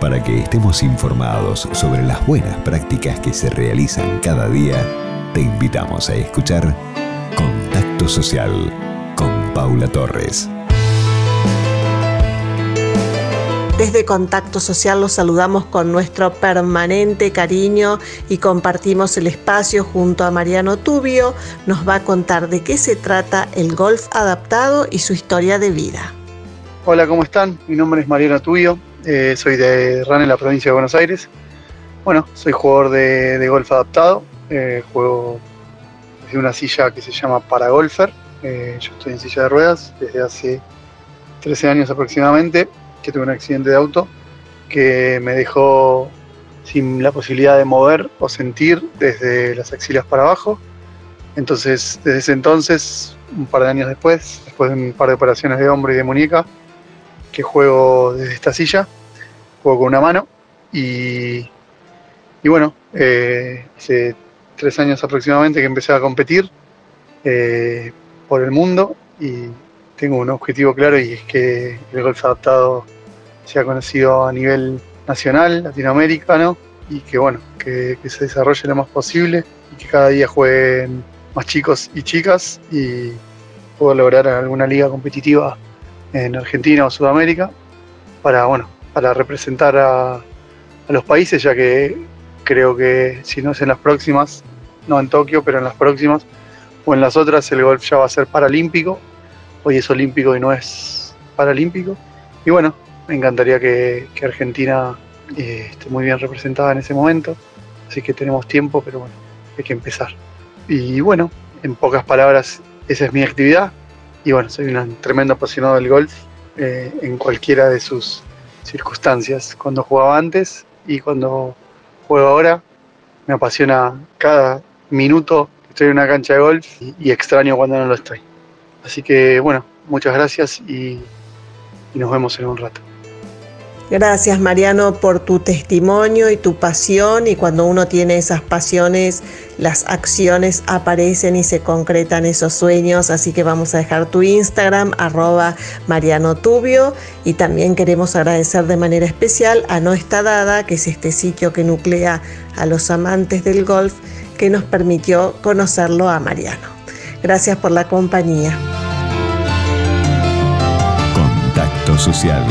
Para que estemos informados sobre las buenas prácticas que se realizan cada día, te invitamos a escuchar Contacto Social con Paula Torres. Desde Contacto Social los saludamos con nuestro permanente cariño y compartimos el espacio junto a Mariano Tubio. Nos va a contar de qué se trata el golf adaptado y su historia de vida. Hola, ¿cómo están? Mi nombre es Mariano Tubio, eh, soy de RAN en la provincia de Buenos Aires. Bueno, soy jugador de, golf adaptado, eh, juego desde una silla que se llama Paragolfer. Eh, yo estoy en silla de ruedas desde hace 13 años aproximadamente que tuve un accidente de auto que me dejó sin la posibilidad de mover o sentir desde las axilas para abajo. Entonces, desde ese entonces, un par de años después, después de un par de operaciones de hombro y de muñeca, que juego desde esta silla, juego con una mano y, y bueno, eh, hace tres años aproximadamente que empecé a competir eh, por el mundo y tengo un objetivo claro y es que el golf adaptado sea conocido a nivel nacional, latinoamericano, y que bueno, que, se desarrolle lo más posible y que cada día jueguen más chicos y chicas y pueda lograr alguna liga competitiva en Argentina o Sudamérica para bueno, para representar a, a los países, ya que creo que si no es en las próximas, no en Tokio, pero en las próximas o en las otras el golf ya va a ser paralímpico. Hoy es olímpico y no es paralímpico. Y bueno, me encantaría que, Argentina eh, esté muy bien representada en ese momento, así que tenemos tiempo, pero bueno, hay que empezar. Y bueno, en pocas palabras, esa es mi actividad. Y bueno, soy un tremendo apasionado del golf eh, en cualquiera de sus circunstancias. Cuando jugaba antes y cuando juego ahora, me apasiona cada minuto que estoy en una cancha de golf y extraño cuando no lo estoy. Así que bueno, muchas gracias y nos vemos en un rato. Gracias Mariano por tu testimonio y tu pasión y cuando uno tiene esas pasiones las acciones aparecen y se concretan esos sueños así que vamos a dejar tu Instagram arroba Mariano Tubio y también queremos agradecer de manera especial a No Está Dada que es este sitio que nuclea a los amantes del golf que nos permitió conocerlo a Mariano. Gracias por la compañía. Contacto Social